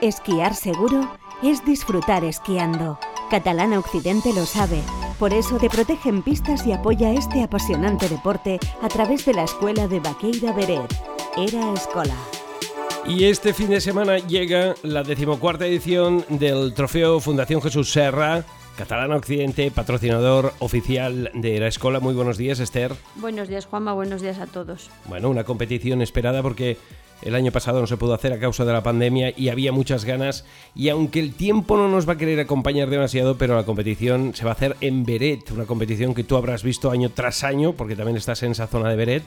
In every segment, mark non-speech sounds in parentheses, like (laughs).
Esquiar seguro es disfrutar esquiando. Catalana Occidente lo sabe. Por eso te protege en pistas y apoya este apasionante deporte a través de la escuela de Baqueira Beret. Era Escola. Y este fin de semana llega la decimocuarta edición del Trofeo Fundación Jesús Serra, Catalana Occidente, patrocinador oficial de la escuela. Muy buenos días, Esther. Buenos días, Juanma. Buenos días a todos. Bueno, una competición esperada porque el año pasado no se pudo hacer a causa de la pandemia y había muchas ganas. Y aunque el tiempo no nos va a querer acompañar demasiado, pero la competición se va a hacer en Beret, una competición que tú habrás visto año tras año, porque también estás en esa zona de Beret.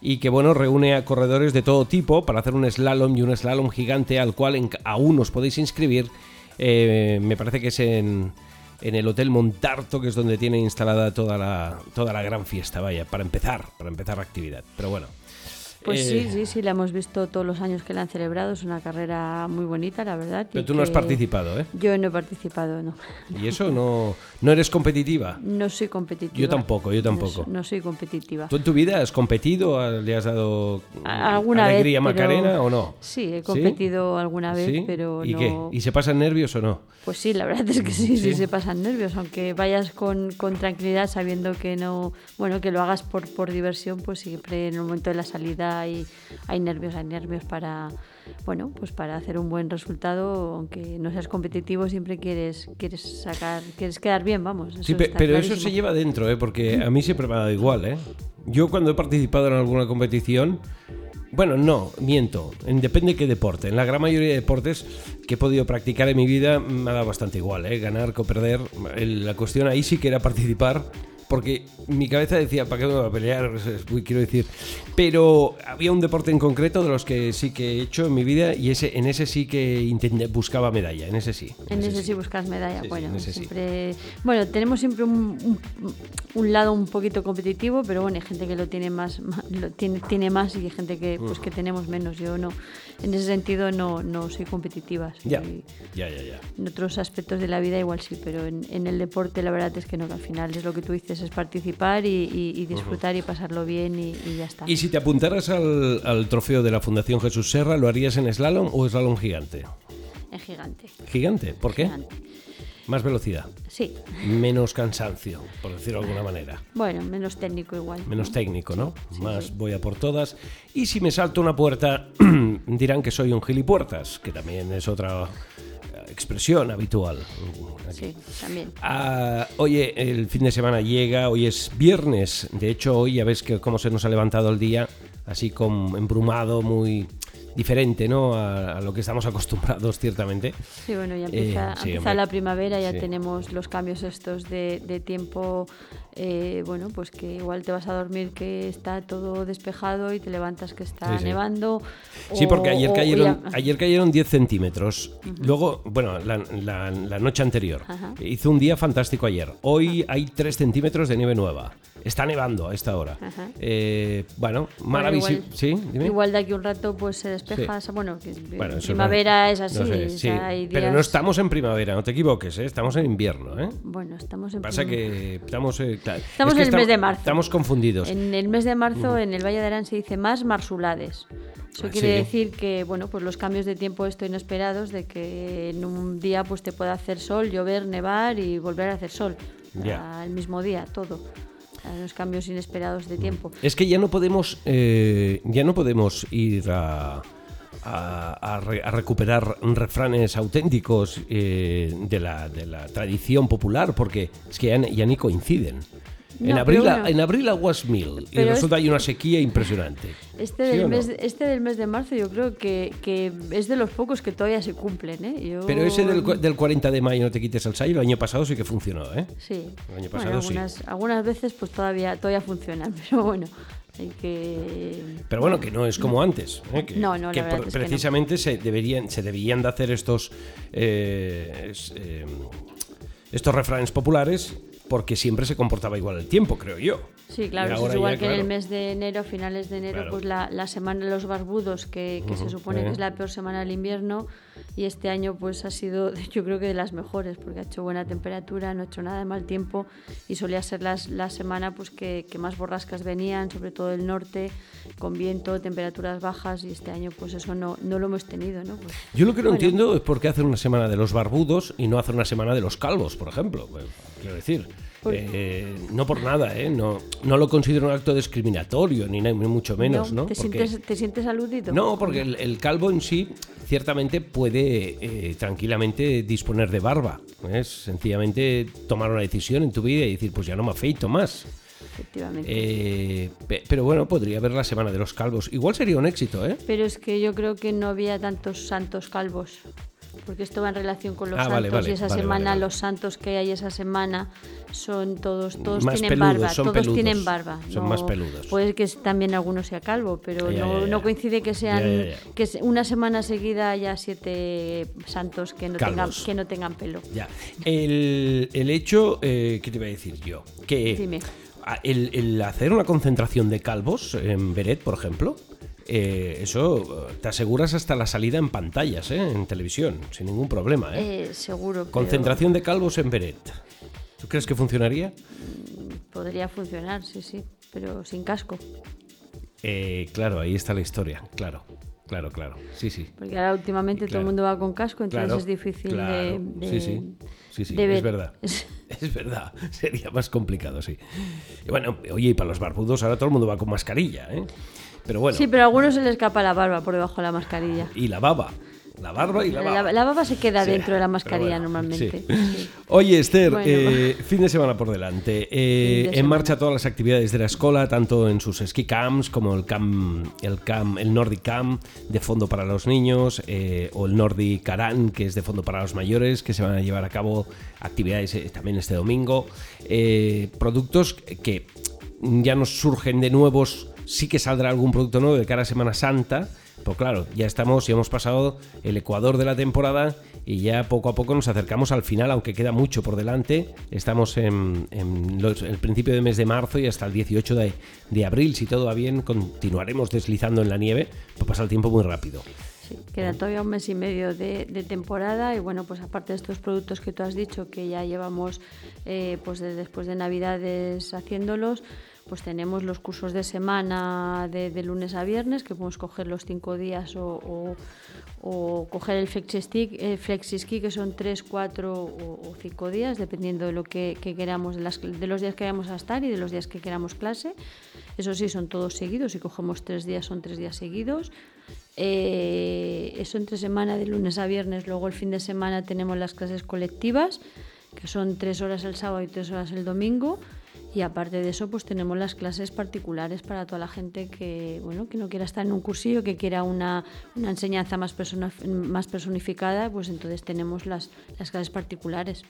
Y que bueno, reúne a corredores de todo tipo para hacer un slalom y un slalom gigante al cual aún os podéis inscribir. Eh, me parece que es en, en el Hotel Montarto, que es donde tiene instalada toda la, toda la gran fiesta, vaya, para empezar, para empezar la actividad. Pero bueno. Pues Eh, sí, sí, sí, la hemos visto todos los años que la han celebrado. Es una carrera muy bonita, la verdad. Pero tú no has participado, ¿eh? Yo no he participado, no. Y eso no, no eres competitiva. No soy competitiva. Yo tampoco, yo tampoco. No, so- no soy competitiva. ¿Tú en tu vida has competido? ¿Le has dado alguna alegría vez, pero- Macarena o no? Sí, he competido alguna vez, ¿Sí? pero ¿Y no. qué? ¿Y se pasan nervios o no? Pues sí, la verdad es que sí, sí, Sí. se pasan nervios, aunque vayas con, con tranquilidad sabiendo que no, bueno, que lo hagas por, por diversión, pues siempre en el momento de la salida hay, hay nervios, hay nervios para, bueno, pues para hacer un buen resultado, aunque no seas competitivo, siempre quieres, quieres sacar, quieres quedar bien, vamos. Sí, eso está pero eso clarísimo. se lleva dentro, ¿eh? porque a mí siempre me ha dado igual. ¿eh? Yo cuando he participado en alguna competición, bueno, no, miento, en depende de qué deporte. En la gran mayoría de deportes que he podido practicar en mi vida me ha dado bastante igual, ¿eh? ganar o perder. La cuestión ahí sí que era participar. Porque mi cabeza decía, ¿para qué me voy a pelear? Quiero decir. Pero había un deporte en concreto de los que sí que he hecho en mi vida y ese, en ese sí que intenté, buscaba medalla, en ese sí. En ese sí buscas medalla. Sí, bueno, en ese sí. siempre. Bueno, tenemos siempre un, un- un lado un poquito competitivo, pero bueno, hay gente que lo tiene más, lo tiene, tiene más y hay gente que pues que tenemos menos. Yo no, en ese sentido no, no soy competitiva. Ya, soy- ya, ya, ya. En otros aspectos de la vida igual sí, pero en, en el deporte la verdad es que no, que al final es lo que tú dices, es participar y, y- y disfrutar y pasarlo bien y, y ya está. Y si te apuntaras al, al trofeo de la Fundación Jesús Serra, ¿lo harías en slalom o slalom gigante? Es gigante. Gigante, ¿por qué? gigante. Más velocidad, Sí, menos cansancio, por decirlo de alguna manera. bueno, menos técnico igual. Menos ¿no? técnico, ¿no? sí, Más sí. voy a por todas. Y si me salto una puerta, (clears throat) dirán que soy un gilipuertas, que también es otra expresión habitual. aquí. Sí, también. Ah, oye, el fin de semana llega, hoy es viernes, de hecho hoy ya ves que cómo se nos ha levantado el día, así como embrumado, muy diferente, ¿no? A, a lo que estamos (laughs) acostumbrados, ciertamente. Sí, bueno, ya empieza, Eh, sí, empieza hombre. la primavera, ya Sí. tenemos los cambios estos de, de tiempo, eh, bueno, pues que igual te vas a dormir que está todo despejado y te levantas que está Sí, sí. nevando. Sí, o- porque ayer cayeron, ya- ayer cayeron 10 centímetros. Luego, bueno, la, la- la noche anterior. Hizo un día fantástico ayer. Hoy hay 3 centímetros de nieve nueva. Está nevando a esta hora. Eh, bueno, visi- igual- Sí, dime. Igual de aquí un rato pues se despeja, bueno, Bueno, primavera no- es así, no sé, o sí, sea, hay pero no estamos en primavera, no te equivoques, ¿eh? estamos en invierno. ¿eh? Bueno, estamos en Pasa prim- que estamos, claro, Estamos es que en el mes de marzo. Estamos confundidos. En el mes de marzo en el Valle de Arán se dice más marsulades. Eso Ah, quiere sí. decir que bueno, pues los cambios de tiempo esto inesperados de que en un día pues te puede hacer sol, llover, nevar y volver a hacer sol Ya. al mismo día, todo. Los cambios inesperados de tiempo. Es que ya no podemos, eh, ya no podemos ir a, a- a re- a recuperar refranes auténticos eh, de, la, de la tradición popular, porque es que ya, ni- ya ni coinciden. en, No, abril, pero a- bueno. en abril aguas mil y resulta es- hay una sequía impresionante. Este ¿Sí del, no? mes, este del mes de marzo yo creo que, que es de los pocos que todavía se cumplen. ¿eh? Yo- Pero ese del, del 40 de mayo no te quites el sayo, el año pasado sí que funcionó, ¿eh? Sí. El año Bueno, pasado sí. algunas, algunas veces pues todavía, todavía funcionan, (laughs) pero bueno, que... Pero bueno, que no es como antes. ¿eh? Que, No, no, la que verdad por- es que no. precisamente se deberían se deberían de hacer estos eh, es- eh, estos refranes populares porque siempre se comportaba igual el tiempo, creo yo. Sí, claro, es igual ya, que en el mes de enero, finales de enero, Claro. pues la, la semana de los barbudos, que, que se supone que es la peor semana del invierno, y este año pues ha sido (laughs) yo creo que de las mejores porque ha hecho buena temperatura, no ha hecho nada de mal tiempo y solía ser las, la semana pues que, que, más borrascas venían, sobre todo del norte, con viento, temperaturas bajas y este año pues eso no, no lo hemos tenido. ¿no? Pues, yo lo que no entiendo es por qué hacen una semana de los barbudos y no hacen una semana de los calvos, por ejemplo. Quiero decir. Eh, no por nada, ¿eh? no, no lo considero un acto discriminatorio, ni, mucho menos. ¿no? ¿te, sientes, ¿Te sientes aludido? No, porque el, calvo en sí ciertamente puede eh, tranquilamente disponer de barba. Es sencillamente tomar una decisión en tu vida y decir, pues ya no me afeito más. Efectivamente. Eh, pero bueno, podría haber la semana de los calvos. Igual sería un éxito, ¿eh? Pero es que yo creo que no había tantos santos calvos porque esto va en relación con los ah, santos y esa semana los santos que hay esa semana son todos todos tienen peludos, barba todos peludos, tienen barba son más peludos. puede que también alguno sea calvo pero ya, no, ya, no, coincide que sean que una semana seguida haya siete santos que no tengan que no tengan pelo. Ya. El, el hecho eh, qué te iba a decir yo que Dime. El, el hacer una concentración de calvos en Beret por ejemplo eh, eso te aseguras hasta la salida en pantallas, ¿eh? en televisión, sin ningún problema. ¿eh? Eh, seguro. Concentración de calvos en Beret. ¿Tú crees que funcionaría? Mm, podría funcionar, sí, sí, pero sin casco. Eh, claro, ahí está la historia, claro. Claro, claro, sí, sí. Porque ahora últimamente Claro. todo el mundo va con casco, entonces Claro, es difícil claro. de, de- Sí, sí. Sí, sí, de es ver. verdad. (laughs) Es verdad, sería más complicado, sí. Y bueno, oye, y para los barbudos ahora todo el mundo va con mascarilla, ¿eh? Pero bueno, Sí, pero a algunos se le escapa la barba por debajo de la mascarilla. y la baba. La barba y la baba. La, la baba se queda Sí, dentro de la mascarilla bueno, normalmente. sí. sí. Oye, Esther, Bueno. eh, fin de semana por delante. Eh, de en semana. marcha todas las actividades de la escuela, tanto en sus ski camps como el camp, el camp, el Nordic Camp de fondo para los niños, eh, o el Nordic Aran, que es de fondo para los mayores, que se van a llevar a cabo actividades también este domingo. Productos que ya nos surgen de nuevos, sí que saldrá algún producto nuevo de cara a Semana Santa. Pues claro, ya estamos, ya hemos pasado el ecuador de la temporada y ya poco a poco nos acercamos al final, aunque queda mucho por delante. Estamos en, en los- el principio de mes de marzo y hasta el 18 de, de abril. Si todo va bien, continuaremos deslizando en la nieve, pues pasa el tiempo muy rápido. Sí, queda todavía un mes y medio de, de temporada y bueno, pues aparte de estos productos que tú has dicho que ya llevamos eh, pues desde después de Navidades haciéndolos, pues tenemos los cursos de semana de, lunes a viernes que podemos coger los cinco días o, coger el FlexiSki que son tres, cuatro o, cinco días dependiendo de lo que, que queramos, de los días que vayamos a estar y de los días que queramos clase. Eso sí, son todos seguidos. Si cogemos tres días, son tres días seguidos. Eh, eso entre semana, de lunes a viernes. Luego el fin de semana tenemos las clases colectivas, que son tres horas el sábado y tres horas el domingo. Y aparte de eso, pues tenemos las clases particulares para toda la gente que, bueno, que no quiera estar en un cursillo, que quiera una, una enseñanza más, persona, más personificada, pues entonces tenemos las, las clases particulares.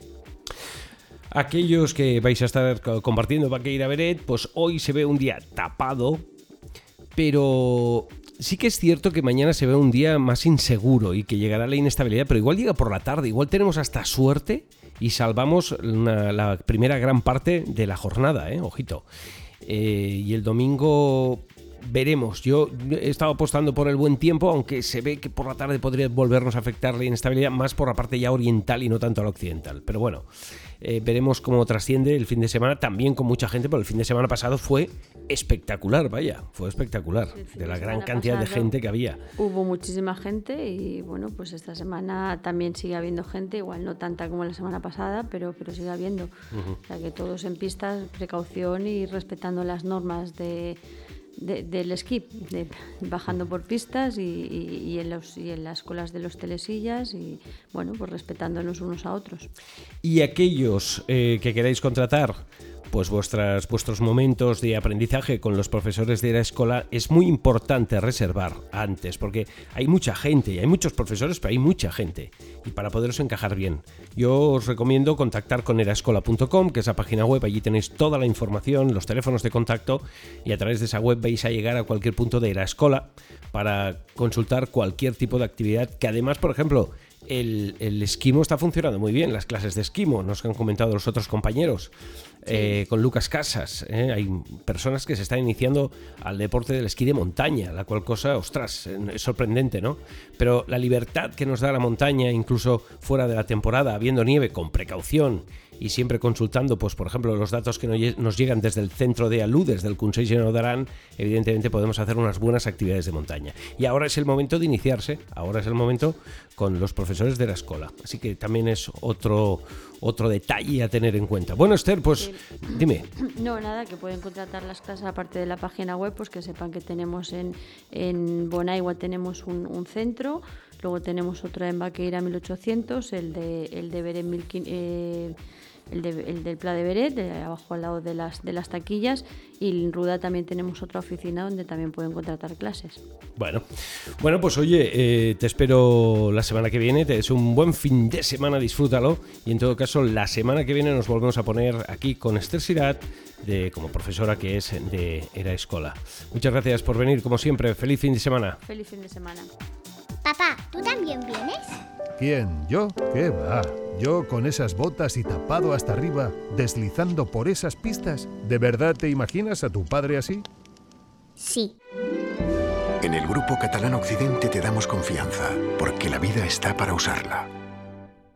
Aquellos que vais a estar co- compartiendo Vaqueira Beret, pues hoy se ve un día tapado, pero sí que es cierto que mañana se ve un día más inseguro y que llegará la inestabilidad, pero igual llega por la tarde, igual tenemos hasta suerte y salvamos la primera gran parte de la jornada, ¿eh? ojito. Eh, y el domingo veremos. Yo he estado apostando por el buen tiempo, aunque se ve que por la tarde podría volvernos a afectar la inestabilidad más por la parte ya oriental y no tanto a la occidental. Pero bueno, eh, veremos cómo trasciende el fin de semana, también con mucha gente, pero el fin de semana pasado fue espectacular, vaya, fue espectacular, de la gran cantidad de gente que había. Hubo muchísima gente y bueno, pues esta semana también sigue habiendo gente, igual no tanta como la semana pasada, pero, pero sigue habiendo. O sea que todos en pistas, precaución y respetando las normas de, de- del esquí, de- bajando por pistas y, y- en los, y en las colas de los telesillas y bueno, pues respetándonos unos a otros. Y aquellos eh, que queráis contratar, pues vuestros momentos de aprendizaje con los profesores de la escuela, es muy importante reservar antes, porque hay mucha gente, y hay muchos profesores, pero hay mucha gente, y para poderos encajar bien. Yo os recomiendo contactar con erascola.com, que es la página web, allí tenéis toda la información, los teléfonos de contacto, y a través de esa web vais a llegar a cualquier punto de la escuela para consultar cualquier tipo de actividad, que además, por ejemplo, el, el, esquimo está funcionando muy bien, las clases de esquimo, nos han comentado los otros compañeros, eh, con Lucas Casas. ¿eh? Hay personas que se están iniciando al deporte del esquí de montaña, la cual cosa, ostras, es sorprendente, ¿no? Pero la libertad que nos da la montaña, incluso fuera de la temporada, habiendo nieve, con precaución y siempre consultando, pues por ejemplo, los datos que nos llegan desde el centro de Aludes del Consell General d'Aran, evidentemente podemos hacer unas buenas actividades de montaña. Y ahora es el momento de iniciarse, ahora es el momento con los profesores de la escuela. Así que también es otro, otro detalle a tener en cuenta. Bueno, Esther, pues dime. (clears throat) No, nada, que pueden contratar las clases aparte de la página web, pues que sepan que tenemos en, en Bonaigua tenemos un, centro, luego tenemos otro en Baqueira 1800, el de, el de Beren 1500 el, del Pla de Beret, de abajo al lado de las, de las taquillas, y en Ruda también tenemos otra oficina donde también pueden contratar clases. Bueno, bueno pues oye, eh, te espero la semana que viene, te deseo un buen fin de semana, disfrútalo, y en todo caso la semana que viene nos volvemos a poner aquí con Esther Sirat, de, como profesora que es de Era Escola. Muchas gracias por venir, como siempre, feliz fin de semana. Feliz fin de semana. Papá, ¿tú también vienes? ¿Quién? ¿Yo? ¿Qué va? Yo con esas botas y tapado hasta arriba, deslizando por esas pistas. ¿De verdad te imaginas a tu padre así? Sí. En el Grupo Catalán Occidente te damos confianza, porque la vida está para usarla.